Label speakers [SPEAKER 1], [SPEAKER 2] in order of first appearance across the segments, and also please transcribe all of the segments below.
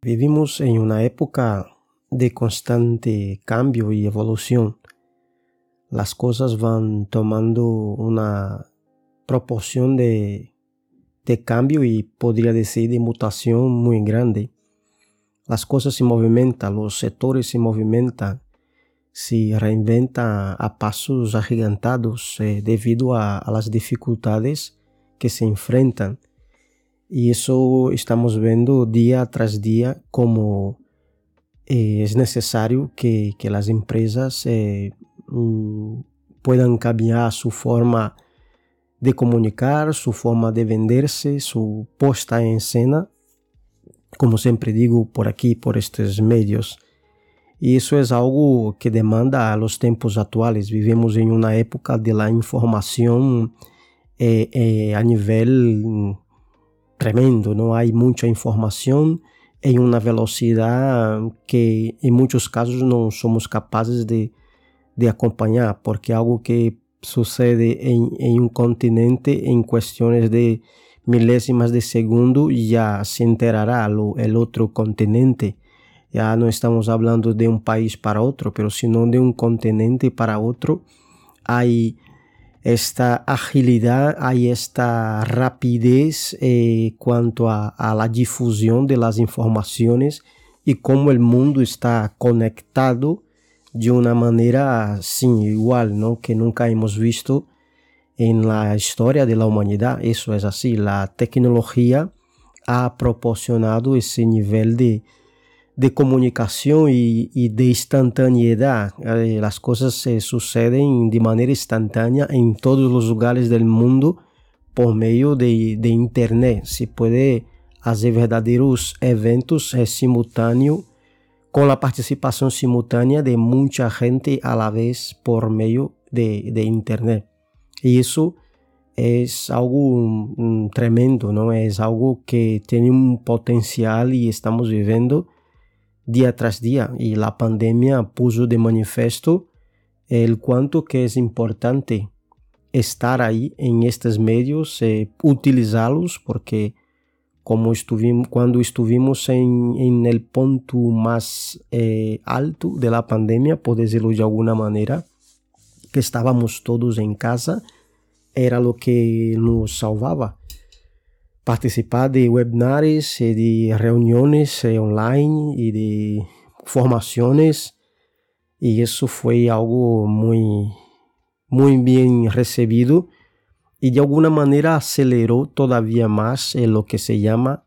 [SPEAKER 1] Vivimos en una época de constante cambio y evolución. Las cosas van tomando una proporción de, cambio y podría decir de mutación muy grande. Las cosas se movimentan, los sectores se movimentan, se reinventan a pasos agigantados eh, debido a las dificultades que se enfrentan. E isso estamos vendo dia tras dia como eh, é necessário que, que as empresas é, um, puedan sua forma de comunicar, sua forma de vender-se, sua posta em cena, como sempre digo por aqui, por estes meios. E isso é algo que demanda aos tempos atuais. Vivemos em uma época de la informação eh, a nível mm, tremendo, não há muita informação em uma velocidade que em muitos casos não somos capazes de, acompanhar, porque algo que sucede em um continente em questões de milésimas de segundo já se enterará o, o outro continente. Já não estamos falando de um país para outro, mas sino de um continente para outro. Há esta agilidad, hay esta rapidez eh, cuanto a, a, la difusión de las informaciones y cómo el mundo está conectado de una manera sin igual, ¿no? que nunca hemos visto en la historia de la humanidad. Eso es así, la tecnología ha proporcionado ese nivel de, de comunicación y, de instantaneidad. Eh, las cosas se suceden de manera instantánea en todos los lugares del mundo por medio de, Internet. Se puede hacer verdaderos eventos eh, simultáneos con la participación simultánea de mucha gente a la vez por medio de, de Internet. Y eso es algo um, tremendo, ¿no? Es algo que tiene un potencial y estamos viviendo día tras día y la pandemia puso de manifiesto el cuanto que es importante estar ahí en estos medios, eh, utilizarlos porque como estuvimos, cuando estuvimos en, en el punto más eh, alto de la pandemia, por decirlo de alguna manera, que estábamos todos en casa, era lo que nos salvaba participar de webinars y de reuniones eh, online y de formaciones. Y eso fue algo muy muy bien recibido. Y de alguna manera aceleró todavía más eh, lo que se llama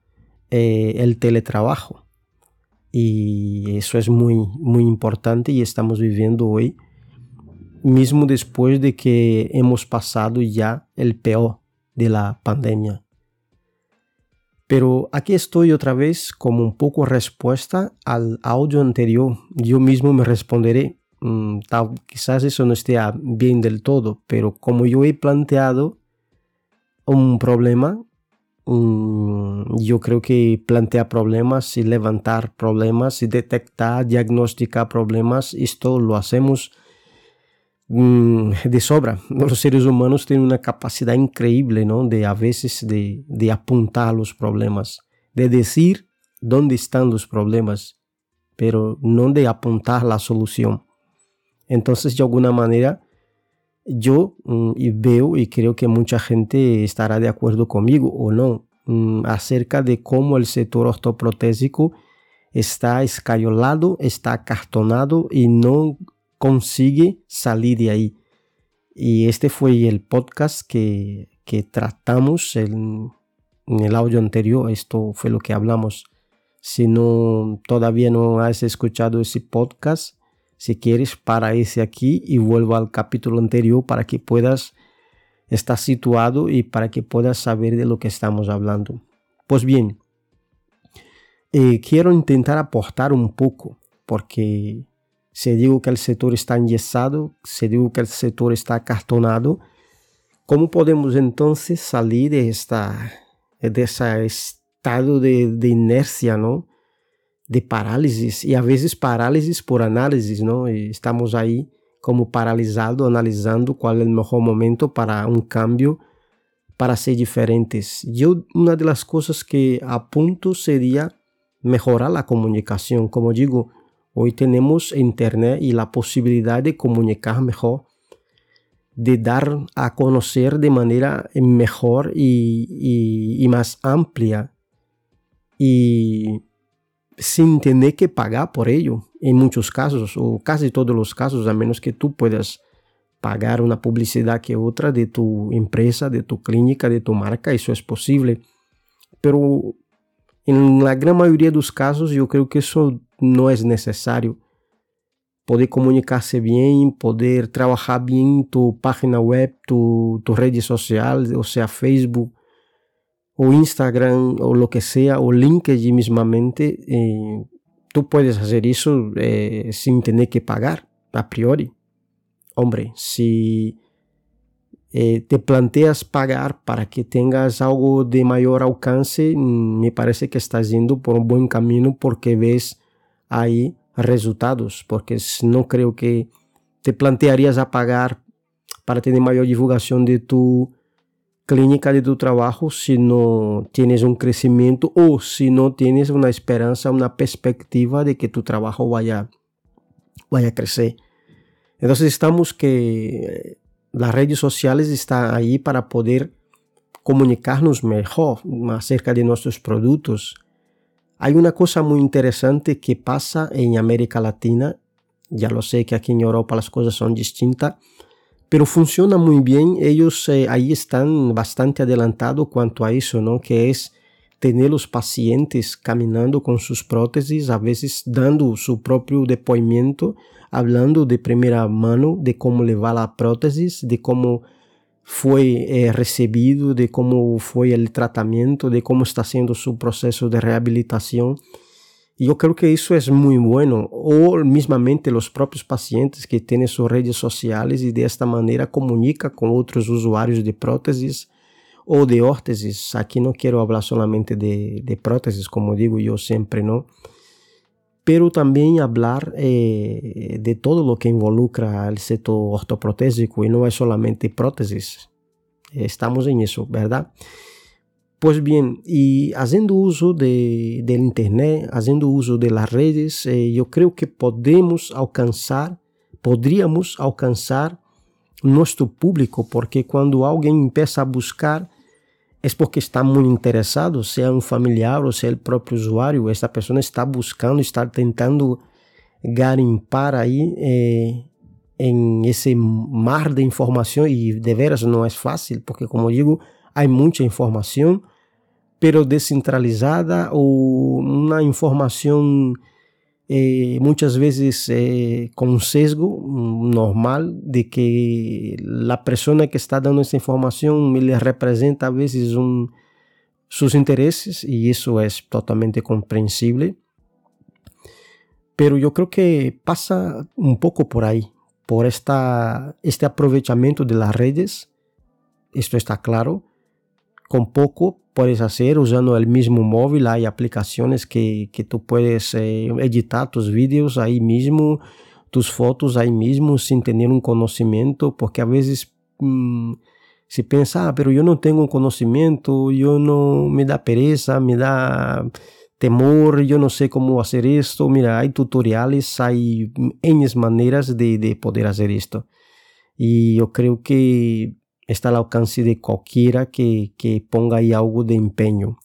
[SPEAKER 1] eh, el teletrabajo. Y eso es muy muy importante y estamos viviendo hoy mismo después de que hemos pasado ya el peor de la pandemia pero aquí estoy otra vez como un poco respuesta al audio anterior. Yo mismo me responderé. Mm, tal, quizás eso no esté bien del todo, pero como yo he planteado un problema, mm, yo creo que plantear problemas y levantar problemas y detectar, diagnosticar problemas, esto lo hacemos de sobra. Los seres humanos tienen una capacidad increíble, ¿no? De a veces de, de apuntar los problemas, de decir dónde están los problemas, pero no de apuntar la solución. Entonces, de alguna manera, yo mm, veo y creo que mucha gente estará de acuerdo conmigo o no mm, acerca de cómo el sector ortoprotésico está escayolado, está acartonado y no consigue salir de ahí. Y este fue el podcast que, que tratamos en, el audio anterior. Esto fue lo que hablamos. Si no todavía no has escuchado ese podcast, si quieres, para ese aquí y vuelvo al capítulo anterior para que puedas estar situado y para que puedas saber de lo que estamos hablando. Pues bien, eh, quiero intentar aportar un poco, porque se digo que o setor está engessado, se digo que o setor está acartonado, como podemos então sair desta, desse estado de, de inércia, não? de parálises, e às vezes parálises por análise, não? E estamos aí como paralisado, analisando qual é o melhor momento para um cambio, para ser diferentes. Eu, uma das coisas que apunto seria melhorar a comunicação, como digo, hoy tenemos internet y la posibilidad de comunicar mejor, de dar a conocer de manera mejor y, más amplia y sin tener que pagar por ello en muchos casos o casi todos los casos a menos que tú puedas pagar una publicidad que otra de tu empresa, de tu clínica, de tu marca, eso es posible. Pero en la gran mayoría de los casos yo creo que eso no es necesario. Poder comunicarse bien, poder trabajar bien tu página web, tu, tu redes sociales, o sea, Facebook o Instagram o lo que sea, o LinkedIn mismamente, eh, tú puedes hacer eso eh, sin tener que pagar a priori hombre, si eh, te planteas pagar para que tengas algo de mayor alcance, mm, me parece que estás yendo por un buen camino porque ves ahí resultados, porque no creo que te plantearías a pagar para tener mayor divulgación de tu clínica, de tu trabajo, si no tienes un crecimiento o si no tienes una esperanza, una perspectiva de que tu trabajo vaya, vaya a crecer. Entonces estamos que las redes sociales están ahí para poder comunicarnos mejor acerca de nuestros productos. Hay una cosa muy interesante que pasa en América Latina, ya lo sé que aquí en Europa las cosas son distintas, pero funciona muy bien, ellos eh, están bastante adelantados cuanto a ¿no? Que es tener los pacientes caminando con sus prótesis, a veces dando su propio depoimento hablando de primera mano de cómo le va la prótesis, de cómo foi é, recebido, de como foi o tratamento, de como está sendo o seu processo de reabilitação. E eu creio que isso é muito bueno, ou mesmamente os próprios pacientes que têm suas redes sociais e desta maneira comunica com outros usuários de próteses ou de órteses. Aqui não quero falar somente de, de próteses, como digo eu sempre, não? Pero también hablar eh, de todo lo que involucra el sector ortoprotésico y no es solamente prótesis. Estamos en eso, ¿verdad? Pues bien, y haciendo uso de, del Internet, haciendo uso de las redes, eh, yo creo que podemos alcanzar, podríamos alcanzar nuestro público, porque cuando alguien empieza a buscar é porque está muito interessado, se é um familiar ou se é o próprio usuário, esta pessoa está buscando, está tentando garimpar aí eh, em esse mar de informação e de veras não é fácil, porque como digo, há muita informação, pero descentralizada ou uma informação eh, muchas veces eh, con un sesgo normal de que la persona que está dando esa información le representa a veces sus intereses y eso es totalmente comprensible. Pero yo creo que pasa un poco por ahí, por esta, este aprovechamiento de las redes, esto está claro, con poco puedes hacer usando el mismo móvil. Hay aplicaciones que, que tú puedes eh, editar tus vídeos ahí mismo, tus fotos ahí mismo sin tener un conocimiento, porque a veces mmm, se piensa, ah, pero yo no tengo un conocimiento, yo no me da pereza, me da temor, yo no sé cómo hacer esto. Mira, hay tutoriales, hay N maneras de, de poder hacer esto. Y yo creo que está al alcance de cualquiera que, que ponga ahí algo de empeño.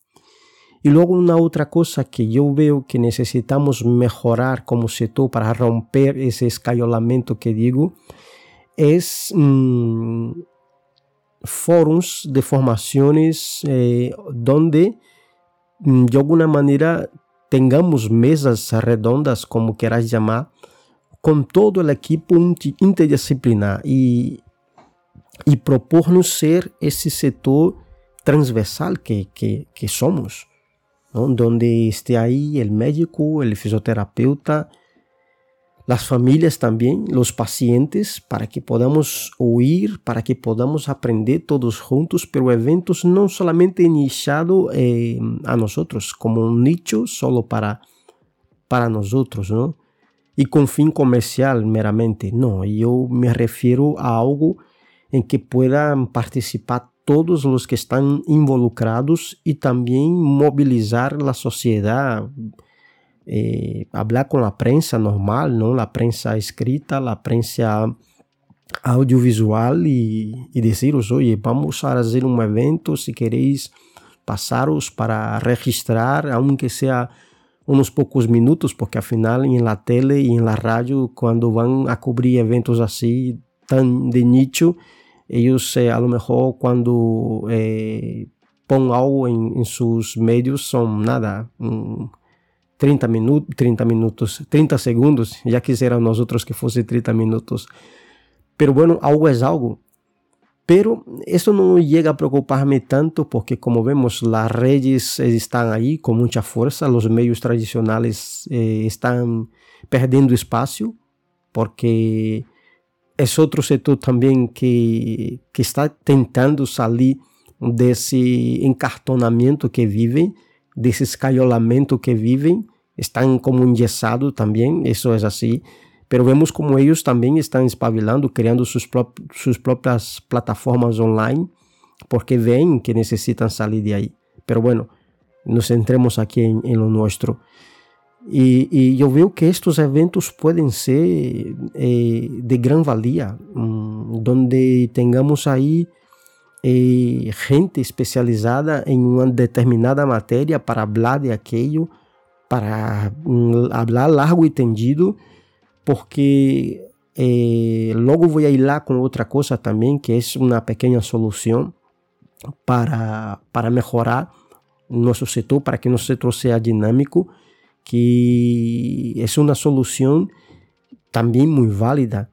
[SPEAKER 1] Y luego una otra cosa que yo veo que necesitamos mejorar como sector para romper ese escayolamiento que digo es mmm, de formaciones eh, donde mm, de alguna manera tengamos mesas redondas, como queráis llamar, con todo el equipo interdisciplinar. Y y propornos ser ese sector transversal que, que, somos, ¿no? donde esté ahí el médico, el fisioterapeuta, las familias también, los pacientes, para que podamos oír, para que podamos aprender todos juntos, pero eventos no solamente iniciados eh, a nosotros, como un nicho solo para, para nosotros, ¿no? Y con fin comercial meramente, no, yo me refiero a algo en que puedan participar todos los que están involucrados y también movilizar la sociedad, eh, hablar con la prensa normal, ¿no? La prensa escrita, la prensa audiovisual y, y deciros, oye, vamos a hacer un evento, si queréis pasaros para registrar, aunque sea unos pocos minutos, porque al final en la tele y en la radio, cuando van a cubrir eventos así tan de nicho, ellos eh, a lo mejor cuando eh, ponen algo en, en, sus medios son nada, 30 minutos, 30 minutos, 30 segundos, ya quisiera nosotros que fuese 30 minutos. Pero bueno, algo es algo. Pero eso no llega a preocuparme tanto porque como vemos las redes están ahí con mucha fuerza, los medios tradicionales eh, están perdiendo espacio porque é outro setor também que, que está tentando sair desse encartonamento que vivem, desse escaiolamento que vivem, estão como engessados também, isso é assim. Mas vemos como eles também estão espabilando, criando suas, pró suas próprias plataformas online, porque veem que necessitam sair de aí. Mas, bueno, nos centremos aqui em, em lo nosso. Y, yo veo que estos eventos pueden ser eh, de gran valía, mmm, donde tengamos ahí eh, gente especializada en una determinada materia para hablar de aquello, para mmm, hablar largo y tendido porque eh, a ir lá con otra cosa también, que es una pequeña solución para, para mejorar nuestro sector, para que nuestro sector sea dinámico, que es una solución también muy válida.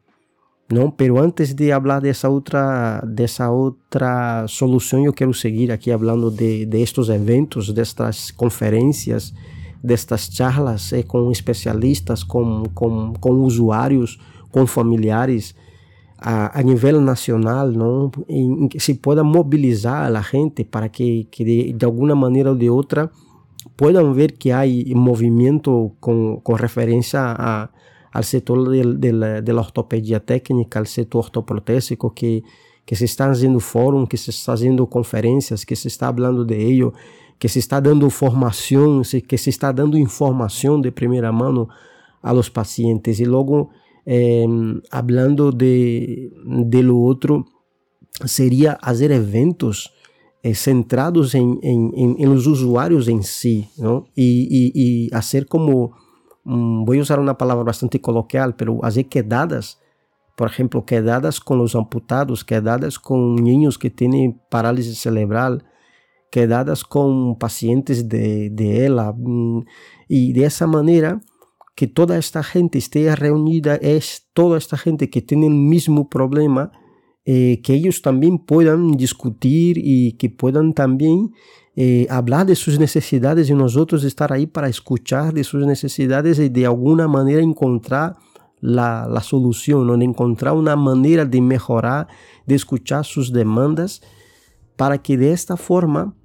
[SPEAKER 1] ¿no? Pero antes de hablar de esa otra, de esa otra solución, yo quiero seguir aquí hablando de, de estos eventos, de estas conferencias, destas charlas eh, com especialistas, com, com, com usuários, com familiares a, a nível nacional? Em, em, que se pueda mobilizar a gente para que, que de, de alguma maneira ou de outra puedan ver que hay movimiento con, con referencia a, al sector de, de, la, de, la, ortopedia técnica, al sector ortoprotésico, que, que se está haciendo fórum, que se está haciendo conferencias, que se está hablando de ello, que se está dando formación, que se está dando información de primera mano a los pacientes. Y luego, eh, hablando de, de lo otro, sería hacer eventos eh, centrados em, em, em, em los usuários em si, não? E, e, e fazer como, um, vou usar uma palavra bastante coloquial, pero fazer quedadas, por exemplo, quedadas com os amputados, quedadas com niños que têm parálise cerebral, quedadas con pacientes de, de ella mm, y de esa manera que toda esta gente esté reunida es toda esta gente que tiene el mismo problema eh, que ellos también puedan discutir y que puedan también eh, hablar de sus necesidades y nosotros estar ahí para escuchar de sus necesidades y de alguna manera encontrar la, la solución, encontrar una manera de mejorar, de escuchar sus demandas para que de esta forma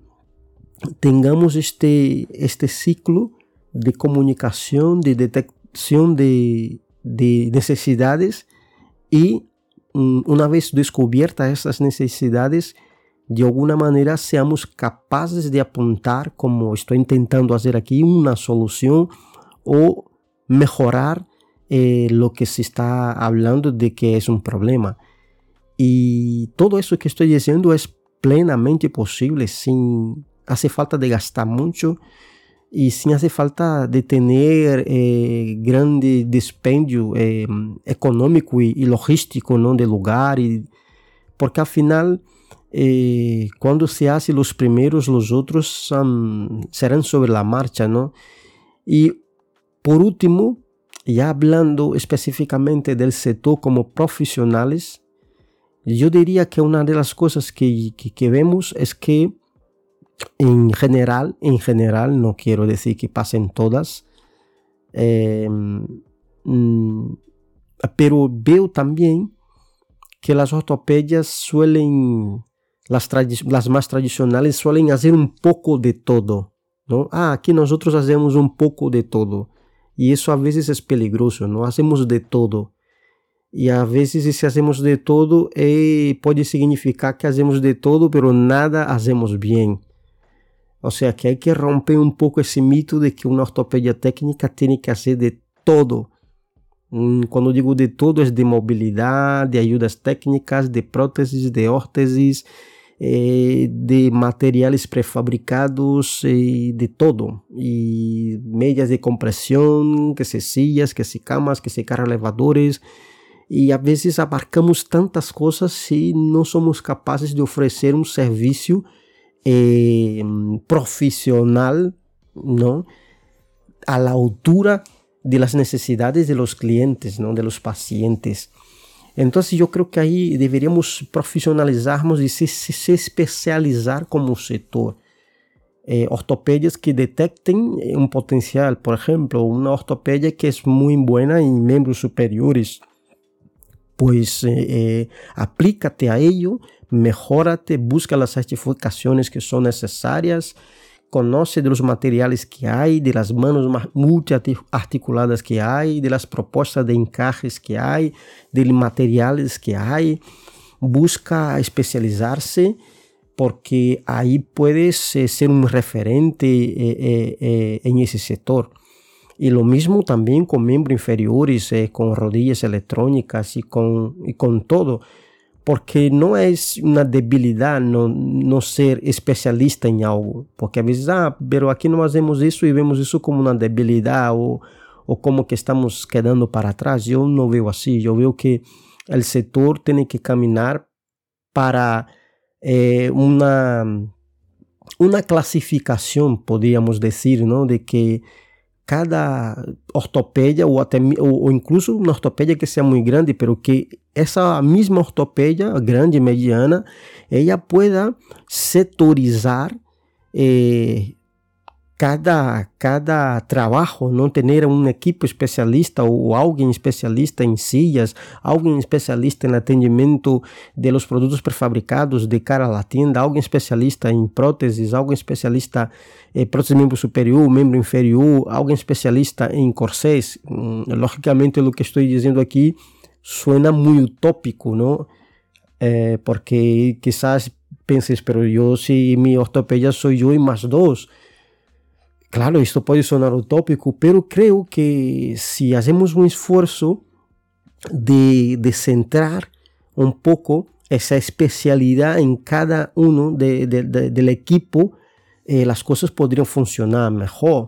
[SPEAKER 1] tengamos este, este ciclo de comunicación, de detección de, de necesidades y una vez descubiertas estas necesidades, de alguna manera seamos capaces de apuntar, como estoy intentando hacer aquí, una solución o mejorar eh, lo que se está hablando de que es un problema. Y todo eso que estoy diciendo es plenamente posible sin hace falta de gastar mucho y sin hace falta de tener eh, grande dispendio eh, económico y, y, logístico ¿no? de lugar, y, porque al final eh, cuando se hace los primeros, los otros son, serán sobre la marcha. ¿no? Y por último, ya hablando específicamente del sector como profesionales, yo diría que una de las cosas que, que, que vemos es que en general, en general, no quiero decir que pasen todas, mm, pero veo que las ortopedias suelen, las, las, más tradicionales suelen hacer un de todo, ¿no? Ah, aquí nosotros hacemos un poco de todo. Y eso a veces es peligroso, ¿no? Hacemos de todo. E às vezes se hacemos de todo eh, pode significar que hacemos de todo, pero nada hacemos bem. O sea que hay que romper un poco ese mito de que una ortopedia técnica tiene que hacer de todo. Cuando digo de todo es de movilidad, de ayudas técnicas, de prótesis, de órtesis, eh, de materiales prefabricados, eh, de todo. Y medias de compresión, que se sillas, que se camas, que se carga elevadores. Y a veces abarcamos tantas cosas si no somos capaces de ofrecer un servicio eh, profesional, ¿no? A la altura de las necesidades de los clientes, ¿no? De los pacientes. Entonces yo creo que ahí deberíamos profesionalizarnos y se, especializar como sector. Eh, ortopedias que detecten un potencial, por ejemplo, una ortopedia que es muy buena en miembros superiores, pues eh, eh, aplícate a ello mejórate, busca las certificaciones que son necesarias, conoce de los materiales que hay, de las manos multiarticuladas que hay, de las propuestas de encajes que hay, de materiales que hay. Busca especializarse porque ahí puedes eh, ser un referente eh, eh, en ese sector. Y lo mismo también con miembros inferiores, con rodillas electrónicas y con, y con todo porque não é uma debilidade não, não ser especialista em algo, porque às vezes, ah, pero aqui nós fazemos isso e vemos isso como uma debilidade ou, ou como que estamos quedando para trás. Eu não vejo assim, eu vejo que o setor tem que caminhar para eh, uma uma classificação, podíamos dizer, não, de que cada ortopedia ou, até, ou, ou, incluso uma ortopedia que seja muito grande, pero que essa mesma ortopedia, grande, mediana, ela pueda setorizar eh, cada, cada trabalho, não ter um equipo especialista ou alguém especialista em sillas, alguém especialista em atendimento de los produtos prefabricados de cara à tienda, alguém especialista em próteses, alguém especialista em eh, prótese membro superior, membro inferior, alguém especialista em corsés. Mm, Logicamente, o que estou dizendo aqui suena muito utópico, não? Eh, porque quizás penses, pero eu, se si mi ortopedia sou eu e mais dois, Claro, esto puede sonar utópico, pero creo que si hacemos un esfuerzo de, centrar un poco esa especialidad en cada uno del equipo, eh, las cosas podrían funcionar mejor.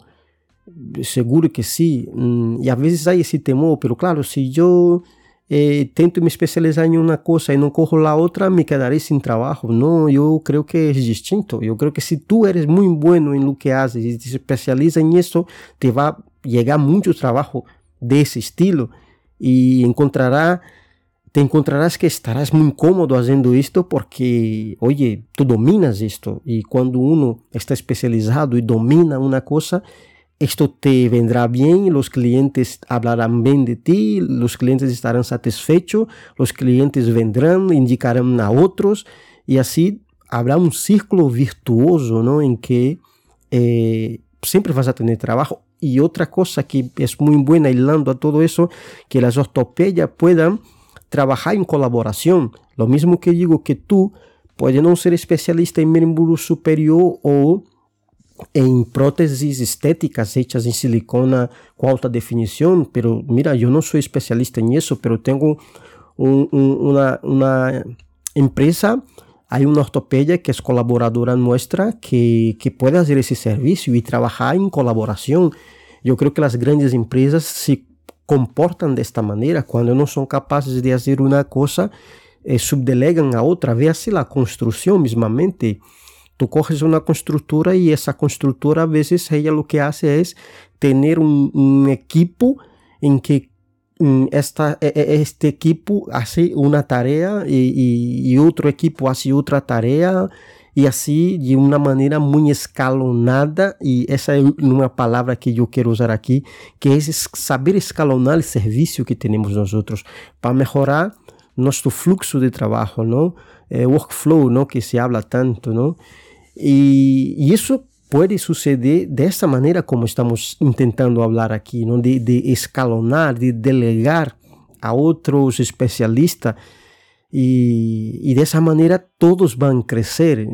[SPEAKER 1] Seguro que sí. Mm, y a veces hay ese temor, pero claro, si yo eh, tento me especializar em uma coisa e não corro lá outra, me quedarei sem trabalho. Não, eu creio que é distinto. Eu creio que se tu eres muito bueno em lo que haces e te especializa em isso, te vai chegar muito trabalho desse estilo e encontrará te encontrarás que estarás muito incómodo fazendo isto porque, oye, tu dominas isto e quando uno está especializado e domina uma coisa, esto te vendrá bien, los clientes hablarán bien de ti, los clientes estarán satisfechos, los clientes vendrán, indicarán a otros y así habrá un círculo virtuoso ¿no? en que eh, siempre vas a tener trabajo. Y otra cosa que es muy buena hilando a todo eso, que las ortopedias puedan trabajar en colaboración. Lo mismo que digo que tú puedes no ser especialista en miembro superior o en prótesis estéticas hechas en silicona con alta definición, pero mira, yo no soy especialista eso, pero una, una, empresa, hay una ortopedia que es colaboradora nuestra que, que puede hacer ese servicio y trabajar en colaboración. Yo creo que las grandes empresas se comportan de esta manera, cuando no son capaces de hacer una cosa, eh, subdelegan a otra, véase la construcción mismamente. Tu corres uma construtora e essa construtora, a vezes, ela o que faz é ter um, equipo em que hum, esta, este equipo hace uma tarefa e, outro equipo hace outra tarefa e assim de uma maneira muito escalonada e essa é uma palavra que eu quero usar aqui que é saber escalonar o serviço que temos nós outros para melhorar nosso fluxo de trabalho não? É workflow não? Que se habla tanto não? E, isso pode suceder dessa maneira como estamos tentando falar aqui, não? De, de escalonar, de delegar a outros especialistas e, e, dessa maneira todos vão crescer.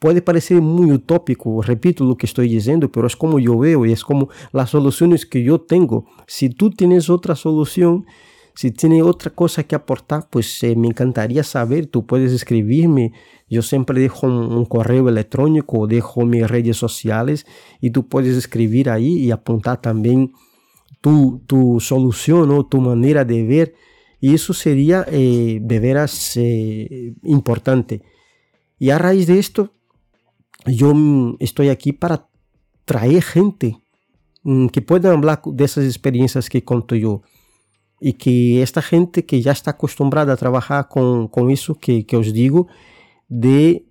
[SPEAKER 1] Pode parecer muito utópico, repito o que estou dizendo, mas é como eu vejo e é como as soluções que eu tenho. Se tu tens outra solução, si tienes otra cosa que aportar, pues eh, me encantaría saber. Tú puedes escribirme. Yo siempre dejo un, correo electrónico, dejo mis redes sociales y tú puedes escribir ahí y apuntar también tu, tu solución o tu manera de ver y eso sería eh, de veras eh, importante. Y a raíz de esto, yo mm, estoy aquí para traer gente mm, que pueda hablar de esas experiencias que conto yo. e que esta gente que já está acostumbrada a trabalhar com, com isso que, que os digo, de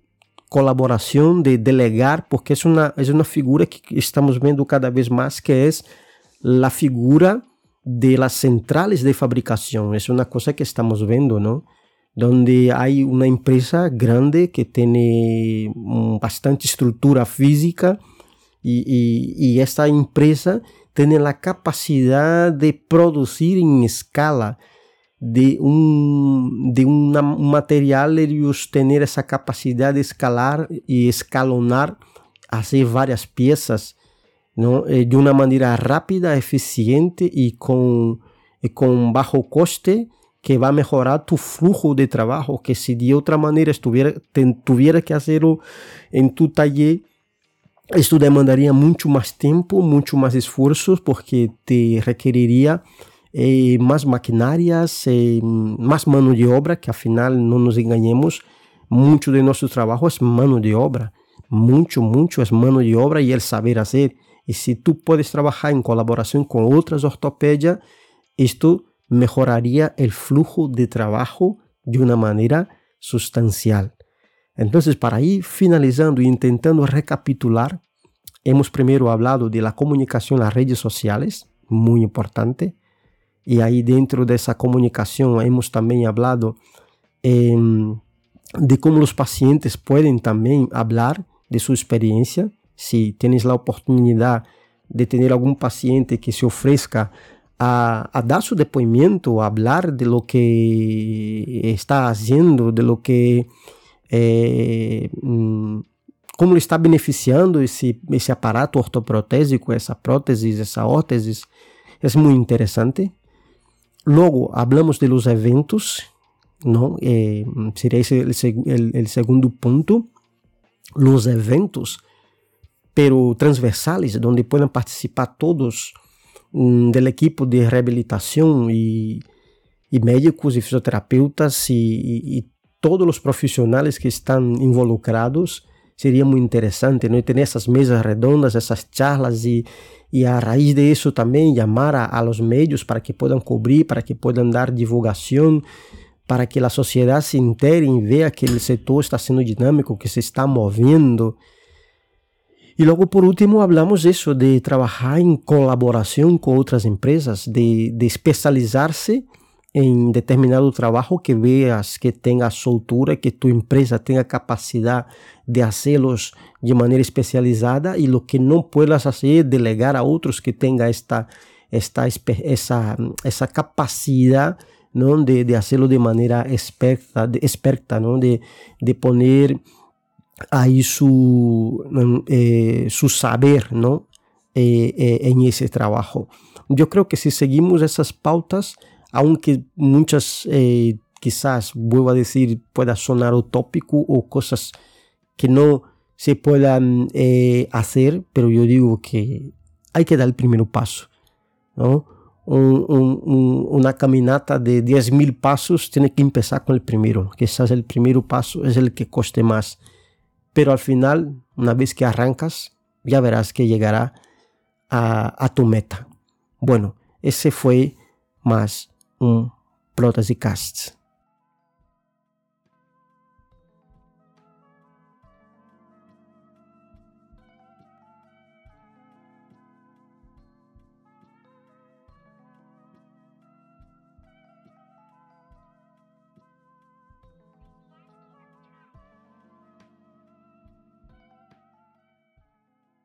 [SPEAKER 1] colaboração, de delegar, porque é uma, é uma figura que estamos vendo cada vez mais, que é a figura de las centrales de fabricação. É uma coisa que estamos vendo, não? Onde há uma empresa grande que tem eh, bastante estrutura física, y, esta empresa tiene la capacidad de producir en escala de un, de un material, ellos tener esa capacidad de escalar y escalonar, hacer varias piezas eh, de una manera rápida, eficiente y con, con bajo coste que va a mejorar tu flujo de trabajo, que si de otra manera estuviera, tuviera que hacerlo en tu taller, esto demandaría mucho más tiempo, mucho más esfuerzos, porque te requeriría eh, más maquinarias, eh, más mano de obra, que al final no nos engañemos, mucho de nuestro trabajo es mano de obra, mucho, mucho es mano de obra y el saber hacer. Y si tú puedes trabajar en colaboración con otras ortopedias, esto mejoraría el flujo de trabajo de una manera sustancial. Entonces, para ir finalizando e intentando recapitular, hemos primero hablado de la comunicación en las redes sociales, muy importante, y ahí dentro de esa comunicación hemos también hablado eh, de cómo los pacientes pueden también hablar de su experiencia. Si tienes la oportunidad de tener algún paciente que se ofrezca a, dar su depoimiento, a hablar de lo que está haciendo, de lo que, é, hum, como ele está beneficiando esse, esse aparato ortoprotésico, essa prótese, essa órtese, é muito interessante. Logo, falamos dos eventos, não? É, seria esse o segundo ponto. Os eventos, pero transversais, onde podem participar todos hum, da do equipo de reabilitação e, e médicos e fisioterapeutas e, e, todos os profissionais que estão involucrados. Seria muito interessante, não? É? Ter essas mesas redondas, essas charlas e, e a raiz de isso também chamar a, a los meios para que possam cobrir, para que possam dar divulgação, para que a sociedade se intere e veja que o setor está sendo dinâmico, que se está movendo. E logo por último, hablamos isso de trabalhar em colaboração com outras empresas, de, de especializar-se en determinado trabajo que veas que tenga soltura, que tu empresa tenga capacidad de hacerlos de manera especializada y lo que no puedas hacer, delegar a otros que tenga esta, esta, esa, esa capacidad ¿no? de, de hacerlo de manera experta, de, experta ¿no? de, de poner ahí su, eh, su saber ¿no? Eh, eh, en ese trabajo. Yo creo que si seguimos esas pautas, aunque muchas quizás, vuelvo a decir, pueda sonar utópico o cosas que no se puedan hacer, pero yo digo que hay que dar el primer paso. ¿no? una caminata de 10.000 pasos tiene que empezar con el primero. Quizás el primer paso es el que coste más pero al final, una vez que arrancas, ya verás que llegará a, tu meta. Bueno, ese fue más um, prótese casts.